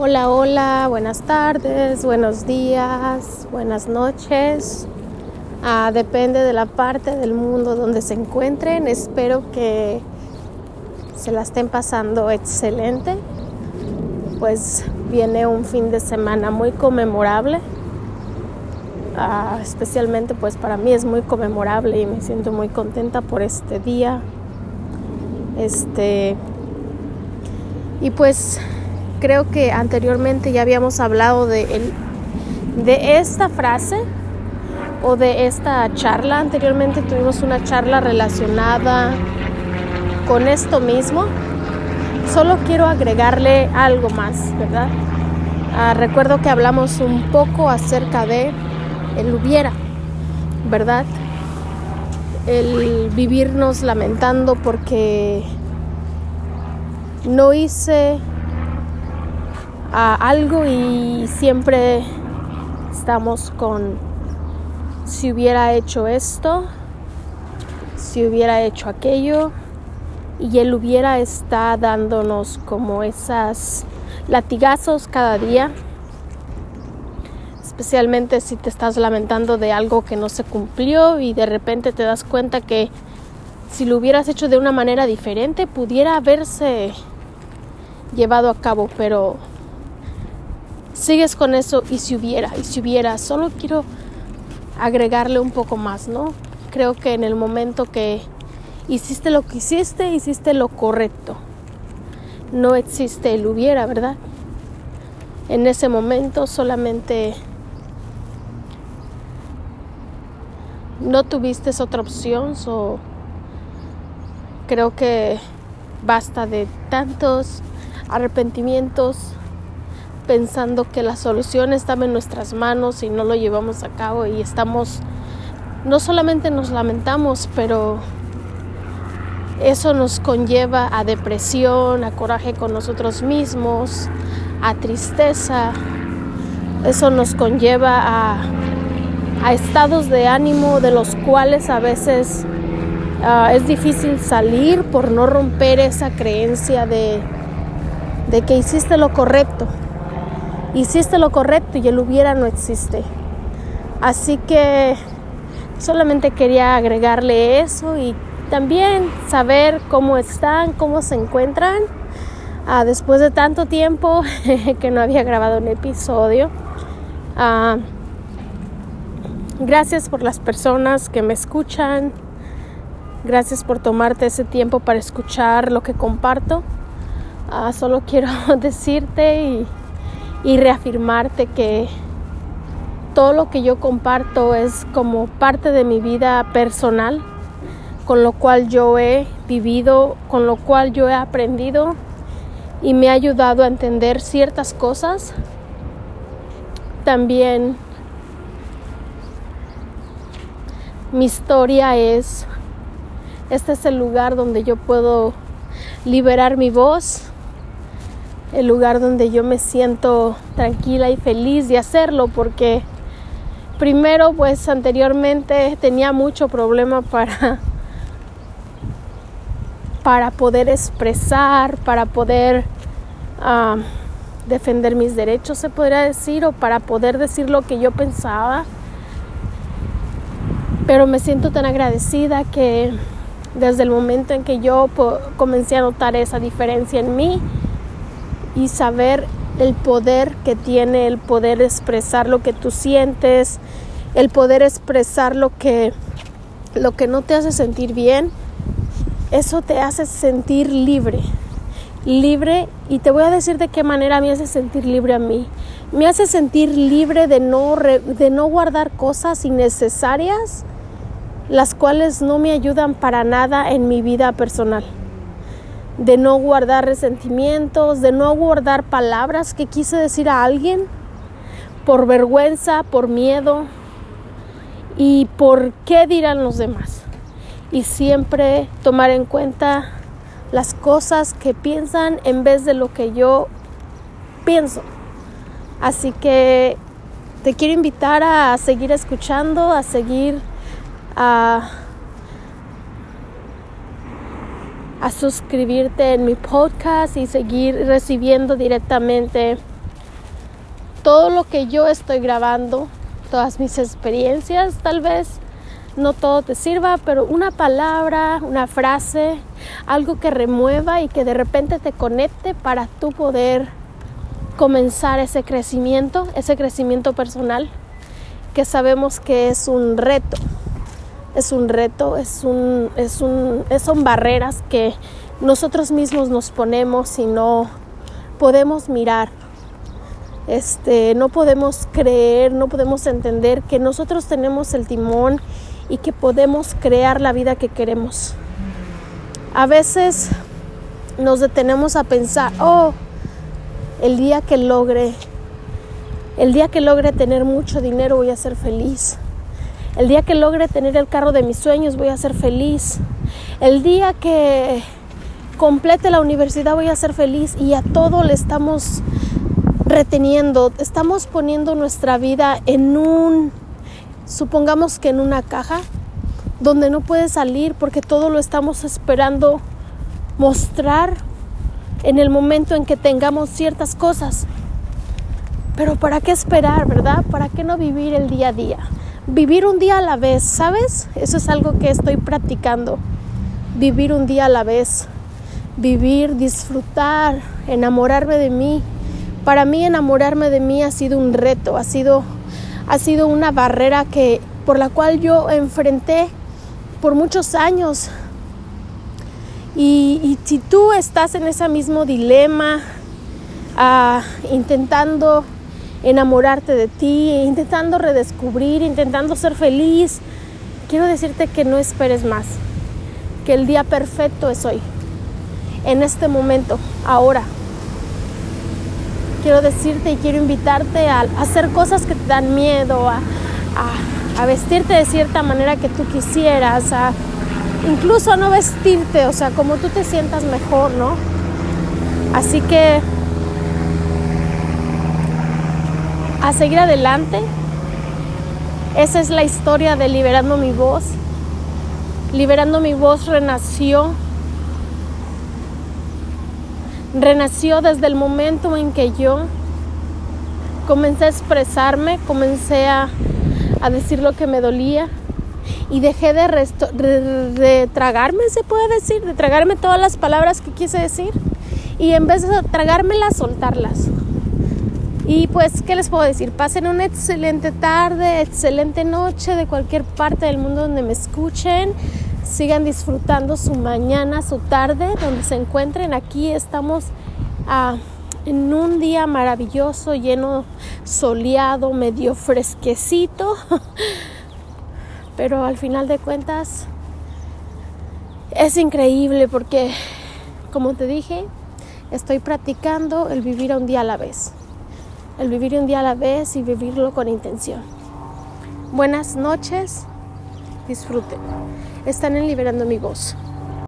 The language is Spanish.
Hola, hola, buenas tardes, buenos días, buenas noches. Ah, depende de la parte del mundo donde se encuentren. Espero que se la estén pasando excelente. Pues viene un fin de semana muy conmemorable. Ah, especialmente pues para mí es muy conmemorable y me siento muy contenta por este día. Este y pues creo que anteriormente ya habíamos hablado de, de esta frase o de esta charla. Anteriormente tuvimos una charla relacionada con esto mismo. Solo quiero agregarle algo más, ¿verdad? Ah, recuerdo que hablamos un poco acerca de el hubiera, ¿verdad? El vivirnos lamentando porque no hice a algo y siempre estamos con si hubiera hecho esto, si hubiera hecho aquello y él hubiera está dándonos como esas latigazos cada día, especialmente si te estás lamentando de algo que no se cumplió y de repente te das cuenta que si lo hubieras hecho de una manera diferente pudiera haberse llevado a cabo, pero sigues con eso y si hubiera, y si hubiera, solo quiero agregarle un poco más, ¿no? Creo que en el momento que hiciste lo que hiciste, hiciste lo correcto. No existe el hubiera, ¿verdad? En ese momento solamente no tuviste otra opción, o creo que basta de tantos arrepentimientos pensando que la solución estaba en nuestras manos y no lo llevamos a cabo y estamos, no solamente nos lamentamos, pero eso nos conlleva a depresión, a coraje con nosotros mismos, a tristeza, eso nos conlleva a, a estados de ánimo de los cuales a veces uh, es difícil salir por no romper esa creencia de, de que hiciste lo correcto hiciste lo correcto y el hubiera no existe. Así que solamente quería agregarle eso y también saber cómo están, cómo se encuentran. Ah, después de tanto tiempo que no había grabado un episodio. Ah, gracias por las personas que me escuchan. Gracias por tomarte ese tiempo para escuchar lo que comparto. Ah, solo quiero decirte y y reafirmarte que todo lo que yo comparto es como parte de mi vida personal, con lo cual yo he vivido, con lo cual yo he aprendido y me ha ayudado a entender ciertas cosas. También mi historia es, este es el lugar donde yo puedo liberar mi voz el lugar donde yo me siento tranquila y feliz de hacerlo porque primero pues anteriormente tenía mucho problema para para poder expresar, para poder defender mis derechos, se podría decir, o para poder decir lo que yo pensaba. Pero me siento tan agradecida que desde el momento en que yo comencé a notar esa diferencia en mí, y saber el poder que tiene el poder expresar lo que tú sientes, el poder expresar lo que lo que no te hace sentir bien, eso te hace sentir libre. Libre y te voy a decir de qué manera me hace sentir libre a mí. Me hace sentir libre de no de no guardar cosas innecesarias las cuales no me ayudan para nada en mi vida personal de no guardar resentimientos, de no guardar palabras que quise decir a alguien por vergüenza, por miedo y por qué dirán los demás. Y siempre tomar en cuenta las cosas que piensan en vez de lo que yo pienso. Así que te quiero invitar a seguir escuchando, a seguir a a suscribirte en mi podcast y seguir recibiendo directamente todo lo que yo estoy grabando, todas mis experiencias. Tal vez, no todo te sirva, pero una palabra, una frase, algo que remueva y que de repente te conecte para tú poder comenzar ese crecimiento, ese crecimiento personal, que sabemos que es un reto, es un reto, es un, es un, son barreras que nosotros mismos nos ponemos y no podemos mirar. Este, no podemos creer, no podemos entender que nosotros tenemos el timón y que podemos crear la vida que queremos. A veces nos detenemos a pensar, oh, el día que logre, el día que logre tener mucho dinero voy a ser feliz. El día que logre tener el carro de mis sueños voy a ser feliz. El día que complete la universidad voy a ser feliz y a todo le estamos reteniendo, estamos poniendo nuestra vida en un, supongamos que en una caja donde no puede salir porque todo lo estamos esperando mostrar en el momento en que tengamos ciertas cosas. Pero ¿para qué esperar, verdad? ¿Para qué no vivir el día a día? Vivir un día a la vez, ¿sabes? Eso es algo que estoy practicando. Vivir un día a la vez. Vivir, disfrutar, enamorarme de mí. Para mí enamorarme de mí ha sido un reto, ha sido, ha sido una barrera que, por la cual yo enfrenté por muchos años y, si tú estás en ese mismo dilema, ah, intentando enamorarte de ti, intentando redescubrir, intentando ser feliz, quiero decirte que no esperes más, que el día perfecto es hoy, en este momento, ahora. Quiero decirte y quiero invitarte a, hacer cosas que te dan miedo, a, a vestirte de cierta manera que tú quisieras, a incluso no vestirte, o sea, como tú te sientas mejor, ¿no? Así que a seguir adelante. Esa es la historia de Liberando mi voz. Liberando mi voz renació. Renació desde el momento en que yo comencé a expresarme, comencé a, a decir lo que me dolía, y dejé de, tragarme, se puede decir, de tragarme todas las palabras que quise decir y en vez de tragármelas, soltarlas. Y pues, ¿qué les puedo decir? Pasen una excelente tarde, excelente noche de cualquier parte del mundo donde me escuchen. Sigan disfrutando su mañana, su tarde, donde se encuentren. Aquí estamos ah, en un día maravilloso, lleno, soleado, medio fresquecito. Pero al final de cuentas es increíble porque, como te dije, estoy practicando el vivir un día a la vez. El vivir un día a la vez y vivirlo con intención. Buenas noches, disfruten. Están en Liberando mi voz.